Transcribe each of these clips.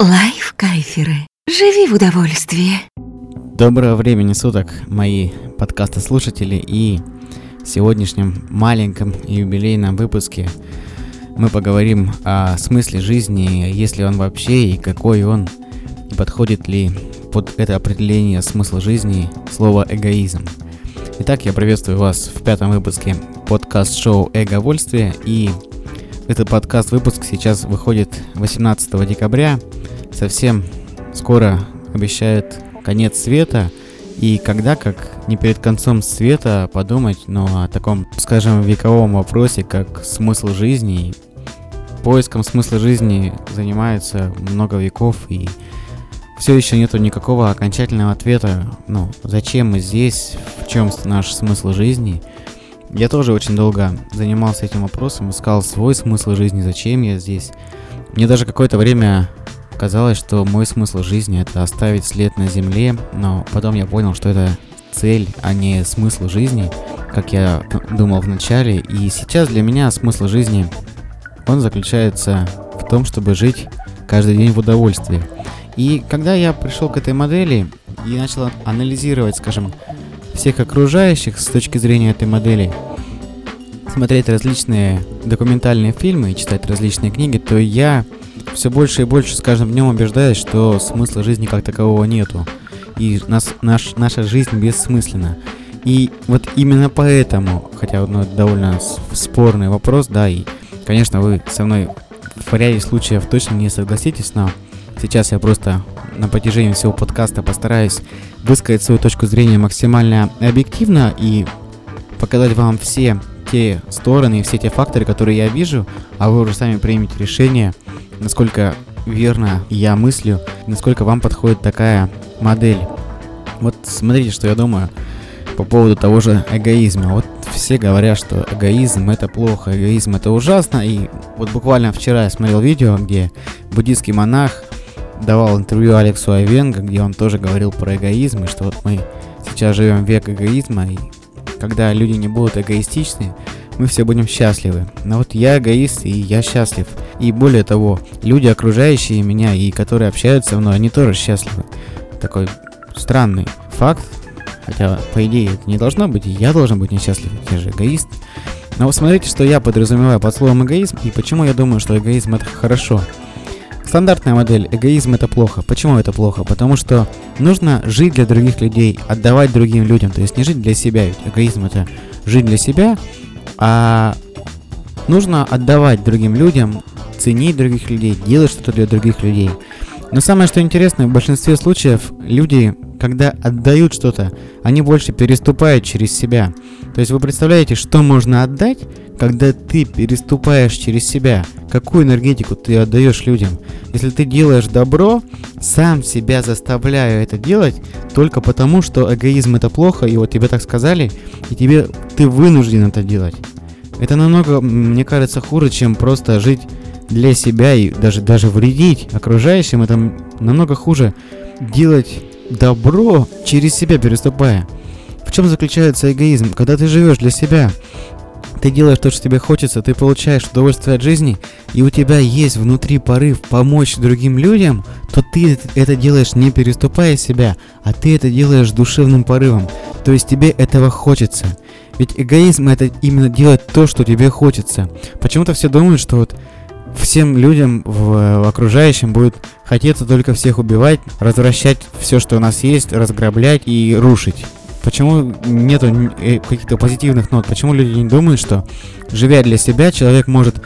Лайф-кайферы. Живи в удовольствии. Доброго времени суток, мои подкасты-слушатели, и в сегодняшнем маленьком юбилейном выпуске мы поговорим о смысле жизни, есть ли он вообще и какой он, и подходит ли под это определение смысла жизни слово эгоизм. Итак, я приветствую вас в пятом выпуске подкаст-шоу «Эговольствие», и этот подкаст-выпуск сейчас выходит 18 декабря, совсем скоро обещает конец света, и когда, как не перед концом света, подумать, но о таком, скажем, вековом вопросе, как смысл жизни. Поиском смысла жизни занимается много веков, и все еще нету никакого окончательного ответа, ну, зачем мы здесь, в чем наш смысл жизни. Я тоже очень долго занимался этим вопросом, искал свой смысл жизни, зачем я здесь. Мне даже какое-то время Казалось, что мой смысл жизни это оставить след на земле, но потом я понял, что это цель, а не смысл жизни, как я думал в начале. И сейчас для меня смысл жизни, он заключается в том, чтобы жить каждый день в удовольствии. И когда я пришел к этой модели и начал анализировать, скажем, всех окружающих с точки зрения этой модели, смотреть различные документальные фильмы и читать различные книги, то я все больше и больше с каждым днем убеждаюсь, что смысла жизни как такового нету. И нас, наш, наша жизнь бессмысленна. И вот именно поэтому, хотя ну, это довольно спорный вопрос, да, и, конечно, вы со мной в ряде случаев точно не согласитесь, но сейчас я просто на протяжении всего подкаста постараюсь высказать свою точку зрения максимально объективно и показать вам все те стороны и все те факторы, которые я вижу, а вы уже сами примете решение, насколько верно я мыслю, насколько вам подходит такая модель. Вот смотрите, что я думаю по поводу того же эгоизма. Вот все говорят, что эгоизм это плохо, эгоизм это ужасно. И вот буквально вчера я смотрел видео, где буддийский монах давал интервью Алексу Айвенго, где он тоже говорил про эгоизм, и что вот мы сейчас живем век эгоизма, и когда люди не будут эгоистичны, мы все будем счастливы. Но вот я эгоист, и я счастлив. И более того, люди, окружающие меня и которые общаются со мной, они тоже счастливы. Такой странный факт, хотя, по идее, это не должно быть, и я должен быть несчастлив, я же эгоист. Но вот смотрите, что я подразумеваю под словом эгоизм, и почему я думаю, что эгоизм это хорошо. Стандартная модель эгоизм это плохо. Почему это плохо? Потому что нужно жить для других людей, отдавать другим людям. То есть не жить для себя, ведь эгоизм это жить для себя, а нужно отдавать другим людям, ценить других людей, делать что-то для других людей. Но самое что интересно, в большинстве случаев люди, когда отдают что-то, они больше переступают через себя. То есть вы представляете, что можно отдать, когда ты переступаешь через себя? Какую энергетику ты отдаешь людям? Если ты делаешь добро, сам себя заставляю это делать только потому, что эгоизм это плохо, и вот тебе так сказали, и тебе ты вынужден это делать. Это намного, мне кажется, хуже, чем просто жить для себя и даже, даже вредить окружающим. Это намного хуже делать добро через себя переступая. В чем заключается эгоизм? Когда ты живешь для себя, ты делаешь то, что тебе хочется, ты получаешь удовольствие от жизни, и у тебя есть внутри порыв помочь другим людям, то ты это делаешь не переступая себя, а ты это делаешь душевным порывом. То есть тебе этого хочется. Ведь эгоизм это именно делать то, что тебе хочется. Почему-то все думают, что вот всем людям в, в окружающем будет хотеться только всех убивать, развращать все, что у нас есть, разграблять и рушить. Почему нету э, каких-то позитивных нот? Почему люди не думают, что живя для себя, человек может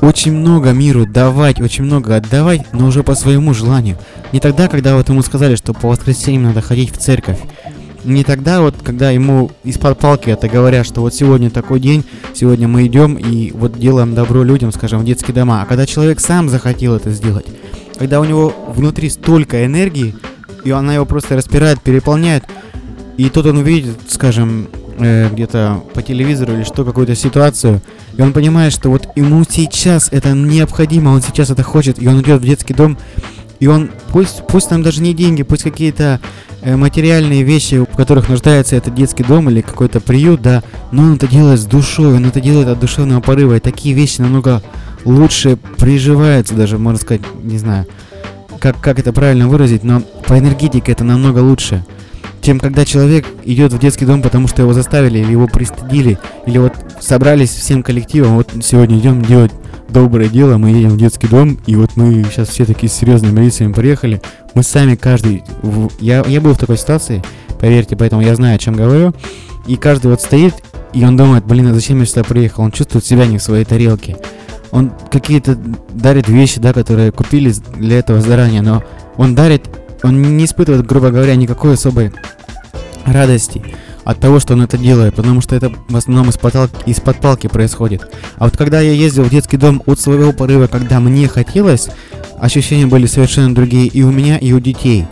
очень много миру давать, очень много отдавать, но уже по своему желанию. Не тогда, когда вот ему сказали, что по воскресеньям надо ходить в церковь. Не тогда вот, когда ему из-под палки это говорят, что вот сегодня такой день, сегодня мы идем и вот делаем добро людям, скажем, в детские дома. А когда человек сам захотел это сделать, когда у него внутри столько энергии, и она его просто распирает, переполняет, и тут он увидит, скажем, э, где-то по телевизору или что, какую-то ситуацию, и он понимает, что вот ему сейчас это необходимо, он сейчас это хочет, и он идет в детский дом, и он, пусть, пусть там даже не деньги, пусть какие-то э, материальные вещи, в которых нуждается этот детский дом или какой-то приют, да, но он это делает с душой, он это делает от душевного порыва, и такие вещи намного лучше приживаются даже, можно сказать, не знаю, как, как это правильно выразить, но по энергетике это намного лучше чем когда человек идет в детский дом, потому что его заставили, или его пристыдили, или вот собрались всем коллективом, вот сегодня идем делать доброе дело, мы едем в детский дом, и вот мы сейчас все такие серьезными лицами приехали, мы сами каждый, я, я был в такой ситуации, поверьте, поэтому я знаю, о чем говорю, и каждый вот стоит, и он думает, блин, а зачем я сюда приехал, он чувствует себя не в своей тарелке, он какие-то дарит вещи, да, которые купили для этого заранее, но он дарит он не испытывает, грубо говоря, никакой особой радости от того, что он это делает, потому что это в основном из-под, из-под палки происходит. А вот когда я ездил в детский дом от своего порыва, когда мне хотелось, ощущения были совершенно другие и у меня, и у детей.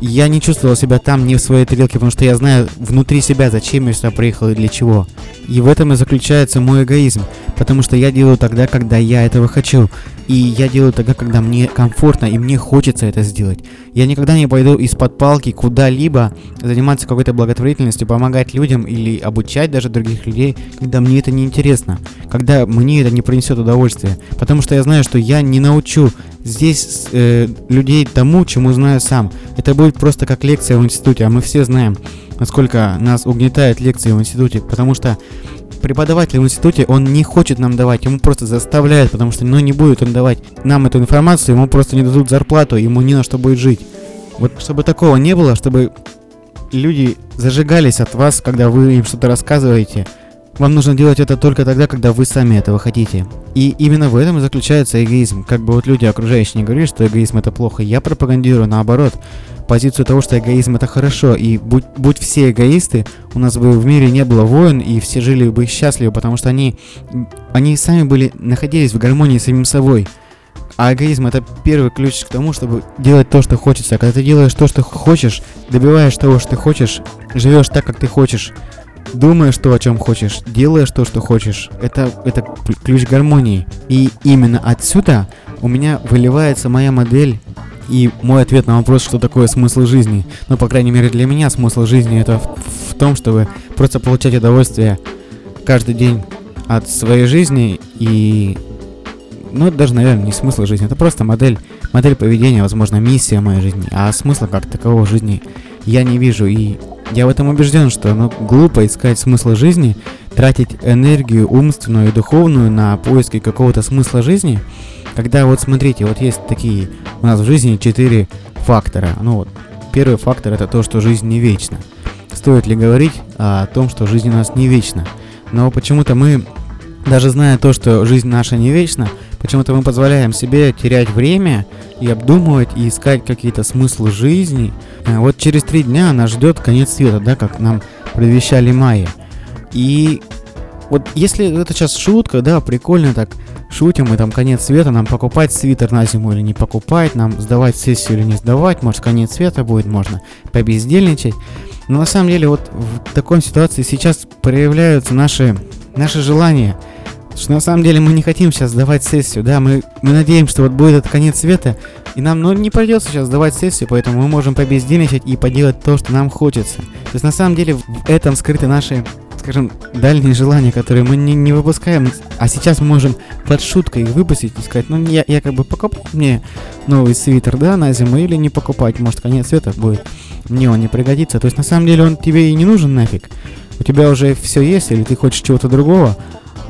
Я не чувствовал себя там не в своей тарелке, потому что я знаю внутри себя, зачем я сюда приехал и для чего. И в этом и заключается мой эгоизм, потому что я делаю тогда, когда я этого хочу. И я делаю тогда, когда мне комфортно и мне хочется это сделать. Я никогда не пойду из-под палки куда-либо заниматься какой-то благотворительностью, помогать людям или обучать даже других людей, когда мне это не интересно, когда мне это не принесет удовольствия. Потому что я знаю, что я не научу здесь э, людей тому, чему знаю сам. Это будет просто как лекция в институте, а мы все знаем, насколько нас угнетает лекции в институте, потому что преподаватель в институте, он не хочет нам давать, ему просто заставляет, потому что, ну, не будет он давать нам эту информацию, ему просто не дадут зарплату, ему не на что будет жить. Вот чтобы такого не было, чтобы люди зажигались от вас, когда вы им что-то рассказываете, вам нужно делать это только тогда, когда вы сами этого хотите. И именно в этом и заключается эгоизм. Как бы вот люди окружающие не говорили, что эгоизм это плохо, я пропагандирую наоборот позицию того, что эгоизм это хорошо, и будь, будь все эгоисты, у нас бы в мире не было войн, и все жили бы счастливы, потому что они, они сами были, находились в гармонии с самим собой. А эгоизм это первый ключ к тому, чтобы делать то, что хочется. А когда ты делаешь то, что хочешь, добиваешь того, что ты хочешь, живешь так, как ты хочешь, думаешь то, о чем хочешь, делаешь то, что хочешь, это, это ключ гармонии. И именно отсюда у меня выливается моя модель и мой ответ на вопрос, что такое смысл жизни, ну, по крайней мере, для меня смысл жизни это в, в том, чтобы просто получать удовольствие каждый день от своей жизни и... Ну, это даже, наверное, не смысл жизни, это просто модель, модель поведения, возможно, миссия моей жизни, а смысла как такового жизни я не вижу, и я в этом убежден, что ну, глупо искать смысл жизни, тратить энергию умственную и духовную на поиски какого-то смысла жизни – когда вот смотрите, вот есть такие у нас в жизни четыре фактора. Ну вот, первый фактор это то, что жизнь не вечна. Стоит ли говорить о том, что жизнь у нас не вечна? Но почему-то мы, даже зная то, что жизнь наша не вечна, почему-то мы позволяем себе терять время и обдумывать, и искать какие-то смыслы жизни. Э, вот через три дня нас ждет конец света, да, как нам предвещали майя. И вот если это сейчас шутка, да, прикольно так шутим, мы там конец света, нам покупать свитер на зиму или не покупать, нам сдавать сессию или не сдавать, может конец света будет, можно побездельничать. Но на самом деле вот в такой ситуации сейчас проявляются наши, наши желания, что на самом деле мы не хотим сейчас сдавать сессию, да, мы, мы надеемся, что вот будет этот конец света, и нам ну, не придется сейчас сдавать сессию, поэтому мы можем побездельничать и поделать то, что нам хочется. То есть на самом деле в этом скрыты наши скажем, дальние желания, которые мы не, не выпускаем, а сейчас можем под шуткой их выпустить и сказать, ну, я, я как бы покупать мне новый свитер, да, на зиму, или не покупать, может, конец света будет, мне он не пригодится. То есть, на самом деле, он тебе и не нужен нафиг. У тебя уже все есть, или ты хочешь чего-то другого,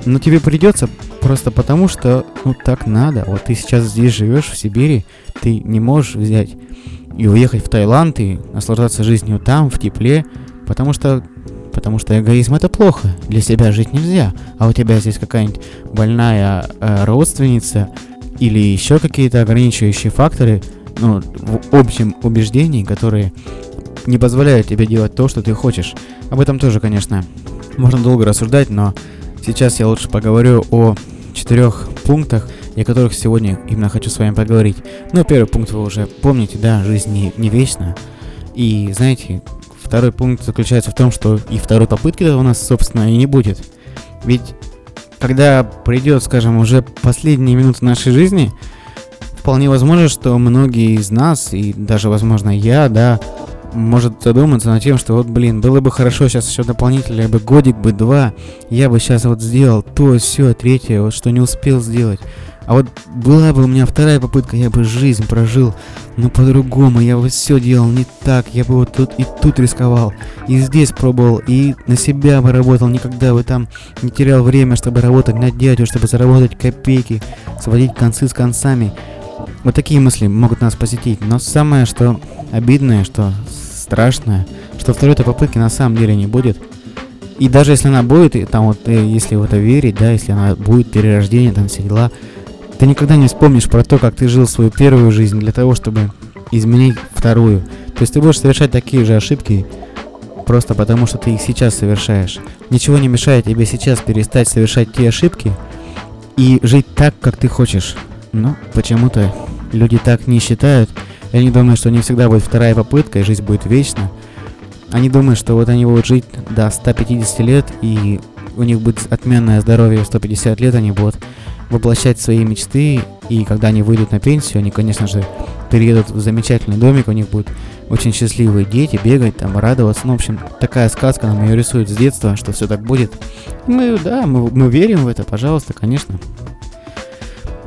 но тебе придется просто потому, что, ну, так надо. Вот ты сейчас здесь живешь, в Сибири, ты не можешь взять и уехать в Таиланд и наслаждаться жизнью там, в тепле, потому что потому что эгоизм это плохо, для себя жить нельзя, а у тебя здесь какая-нибудь больная э, родственница или еще какие-то ограничивающие факторы, ну, в общем убеждении, которые не позволяют тебе делать то, что ты хочешь. Об этом тоже, конечно, можно долго рассуждать, но сейчас я лучше поговорю о четырех пунктах, о которых сегодня именно хочу с вами поговорить. Ну, первый пункт вы уже помните, да, жизнь не, не вечна. И знаете, Второй пункт заключается в том, что и второй попытки у нас, собственно, и не будет. Ведь когда придет, скажем, уже последние минуты нашей жизни, вполне возможно, что многие из нас, и даже, возможно, я, да, может задуматься над тем, что вот, блин, было бы хорошо сейчас еще дополнительно, бы годик бы два, я бы сейчас вот сделал то, все, третье, вот что не успел сделать. А вот была бы у меня вторая попытка, я бы жизнь прожил, но по-другому, я бы все делал не так, я бы вот тут и тут рисковал, и здесь пробовал, и на себя бы работал, никогда бы там не терял время, чтобы работать на дядю, чтобы заработать копейки, сводить концы с концами. Вот такие мысли могут нас посетить, но самое, что обидное, что страшное, что второй-то попытки на самом деле не будет. И даже если она будет, и там вот, э, если в это верить, да, если она будет перерождение, там все дела, ты никогда не вспомнишь про то, как ты жил свою первую жизнь для того, чтобы изменить вторую. То есть ты будешь совершать такие же ошибки, просто потому что ты их сейчас совершаешь. Ничего не мешает тебе сейчас перестать совершать те ошибки и жить так, как ты хочешь. Но почему-то люди так не считают. И они думают, что не всегда будет вторая попытка, и жизнь будет вечна. Они думают, что вот они будут жить до 150 лет, и у них будет отменное здоровье в 150 лет, они будут воплощать свои мечты, и когда они выйдут на пенсию, они, конечно же, переедут в замечательный домик, у них будут очень счастливые дети, бегать, там, радоваться. Ну, в общем, такая сказка нам ее рисует с детства, что все так будет. Мы, да, мы, мы верим в это, пожалуйста, конечно.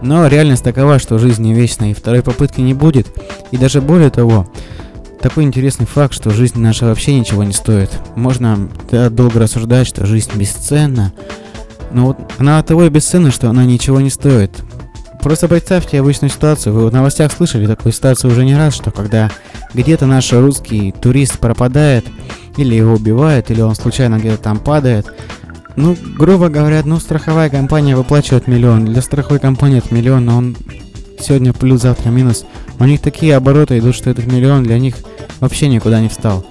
Но реальность такова, что жизнь не вечна, и второй попытки не будет. И даже более того, такой интересный факт, что жизнь наша вообще ничего не стоит. Можно да, долго рассуждать, что жизнь бесценна, но вот она того и бесценна, что она ничего не стоит. Просто представьте обычную ситуацию. Вы в новостях слышали такую ситуацию уже не раз, что когда где-то наш русский турист пропадает, или его убивают, или он случайно где-то там падает, ну, грубо говоря, ну, страховая компания выплачивает миллион. Для страховой компании это миллион, но он сегодня плюс, завтра минус. У них такие обороты идут, что этот миллион для них вообще никуда не встал.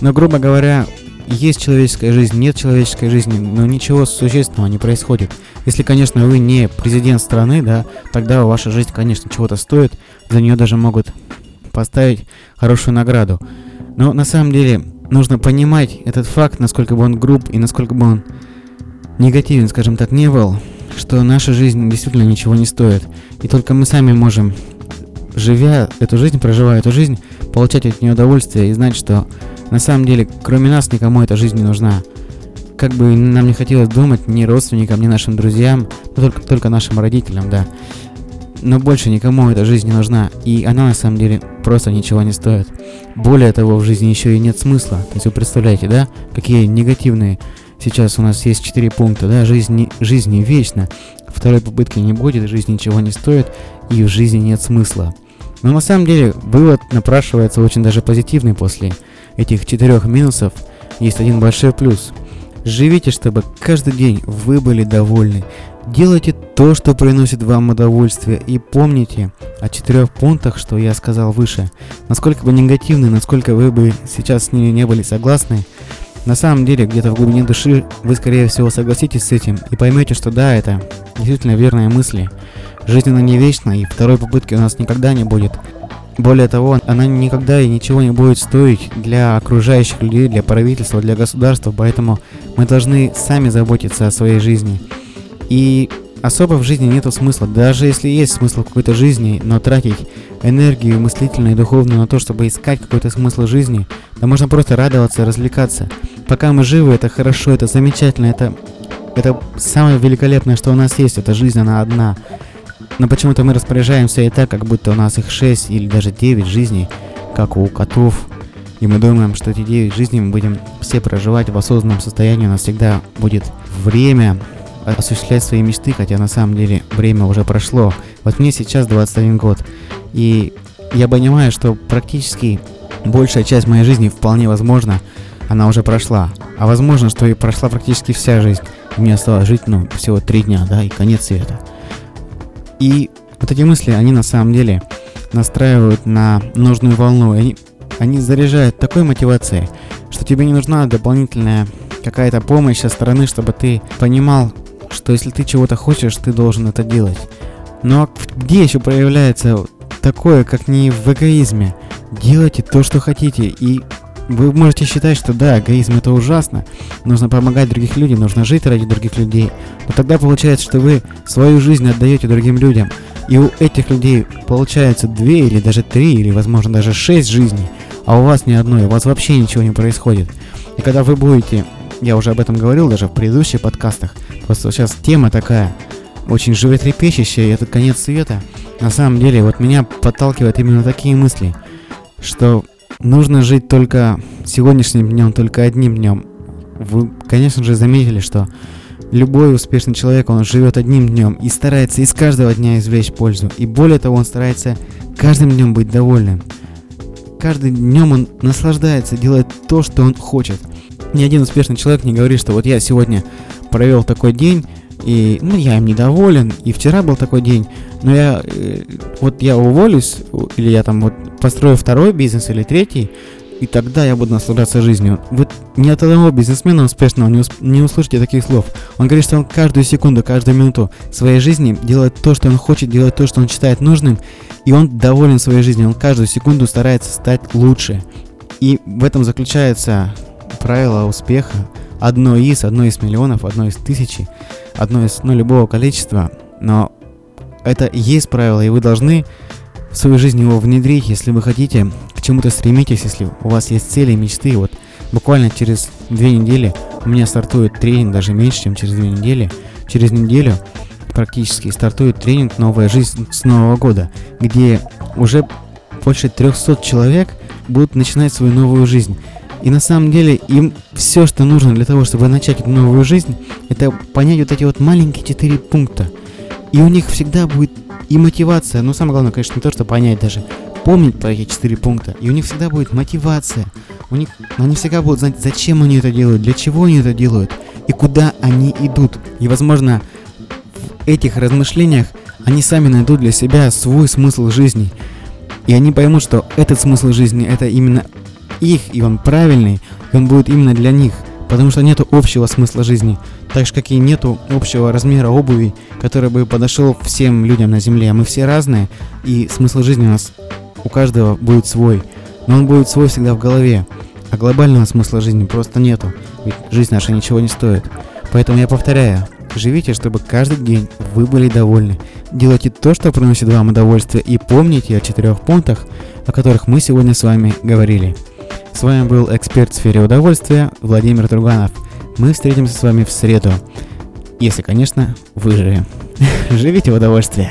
Но, грубо говоря, есть человеческая жизнь, нет человеческой жизни, но ничего существенного не происходит. Если, конечно, вы не президент страны, да, тогда ваша жизнь, конечно, чего-то стоит, за нее даже могут поставить хорошую награду. Но на самом деле нужно понимать этот факт, насколько бы он груб и насколько бы он негативен, скажем так, не был, что наша жизнь действительно ничего не стоит. И только мы сами можем, живя эту жизнь, проживая эту жизнь, получать от нее удовольствие и знать, что на самом деле, кроме нас, никому эта жизнь не нужна. Как бы нам не хотелось думать ни родственникам, ни нашим друзьям, но только, только нашим родителям, да. Но больше никому эта жизнь не нужна, и она на самом деле просто ничего не стоит. Более того, в жизни еще и нет смысла. То есть вы представляете, да, какие негативные сейчас у нас есть четыре пункта, да, жизнь, жизнь не вечна, второй попытки не будет, жизнь ничего не стоит, и в жизни нет смысла. Но на самом деле вывод напрашивается очень даже позитивный после этих четырех минусов есть один большой плюс. Живите, чтобы каждый день вы были довольны. Делайте то, что приносит вам удовольствие. И помните о четырех пунктах, что я сказал выше. Насколько бы негативны, насколько вы бы сейчас с ними не были согласны, на самом деле, где-то в глубине души вы, скорее всего, согласитесь с этим и поймете, что да, это действительно верные мысли. Жизнь она не вечна, и второй попытки у нас никогда не будет. Более того, она никогда и ничего не будет стоить для окружающих людей, для правительства, для государства, поэтому мы должны сами заботиться о своей жизни. И особо в жизни нету смысла, даже если есть смысл в какой-то жизни, но тратить энергию мыслительную и духовную на то, чтобы искать какой-то смысл жизни, да можно просто радоваться, развлекаться. Пока мы живы, это хорошо, это замечательно, это, это самое великолепное, что у нас есть, это жизнь, она одна. Но почему-то мы распоряжаемся и так, как будто у нас их 6 или даже 9 жизней, как у котов. И мы думаем, что эти 9 жизней мы будем все проживать в осознанном состоянии, у нас всегда будет время осуществлять свои мечты, хотя на самом деле время уже прошло. Вот мне сейчас 21 год, и я понимаю, что практически большая часть моей жизни вполне возможно, она уже прошла. А возможно, что и прошла практически вся жизнь. Мне осталось жить, ну, всего три дня, да, и конец света. И вот эти мысли, они на самом деле настраивают на нужную волну. Они, они заряжают такой мотивацией, что тебе не нужна дополнительная какая-то помощь со стороны, чтобы ты понимал, что если ты чего-то хочешь, ты должен это делать. Но где еще проявляется такое, как не в эгоизме? Делайте то, что хотите, и вы можете считать, что да, эгоизм это ужасно, нужно помогать других людям, нужно жить ради других людей, но тогда получается, что вы свою жизнь отдаете другим людям, и у этих людей получается две или даже три, или возможно даже шесть жизней, а у вас ни одной, у вас вообще ничего не происходит. И когда вы будете, я уже об этом говорил даже в предыдущих подкастах, просто сейчас тема такая, очень животрепещущее, и это конец света. На самом деле, вот меня подталкивают именно такие мысли, что нужно жить только сегодняшним днем, только одним днем. Вы, конечно же, заметили, что любой успешный человек, он живет одним днем и старается из каждого дня извлечь пользу. И более того, он старается каждым днем быть довольным. Каждым днем он наслаждается, делает то, что он хочет. Ни один успешный человек не говорит, что вот я сегодня провел такой день, и ну, я им недоволен, и вчера был такой день, но я э, вот я уволюсь, или я там вот построю второй бизнес или третий, и тогда я буду наслаждаться жизнью. Вот ни от одного бизнесмена успешного не, усп- не услышите таких слов. Он говорит, что он каждую секунду, каждую минуту своей жизни делает то, что он хочет, делает то, что он считает нужным, и он доволен своей жизнью. Он каждую секунду старается стать лучше. И в этом заключается правило успеха. Одно из, одно из миллионов, одно из тысячи, одно из, ну, любого количества. Но это есть правило, и вы должны в свою жизнь его внедрить, если вы хотите к чему-то стремитесь, если у вас есть цели, мечты. Вот буквально через две недели у меня стартует тренинг, даже меньше, чем через две недели. Через неделю практически стартует тренинг «Новая жизнь с Нового года», где уже больше 300 человек будут начинать свою новую жизнь. И на самом деле им все, что нужно для того, чтобы начать новую жизнь, это понять вот эти вот маленькие четыре пункта. И у них всегда будет и мотивация, но самое главное, конечно, не то, что понять даже, помнить про эти четыре пункта. И у них всегда будет мотивация. У них, они всегда будут знать, зачем они это делают, для чего они это делают и куда они идут. И, возможно, в этих размышлениях они сами найдут для себя свой смысл жизни. И они поймут, что этот смысл жизни это именно их, и он правильный, и он будет именно для них. Потому что нету общего смысла жизни. Так же, как и нету общего размера обуви, который бы подошел всем людям на Земле. Мы все разные, и смысл жизни у нас у каждого будет свой. Но он будет свой всегда в голове. А глобального смысла жизни просто нету. Ведь жизнь наша ничего не стоит. Поэтому я повторяю, живите, чтобы каждый день вы были довольны. Делайте то, что приносит вам удовольствие, и помните о четырех пунктах, о которых мы сегодня с вами говорили. С вами был эксперт в сфере удовольствия Владимир Труганов. Мы встретимся с вами в среду. Если, конечно, выживем. Живите в удовольствие.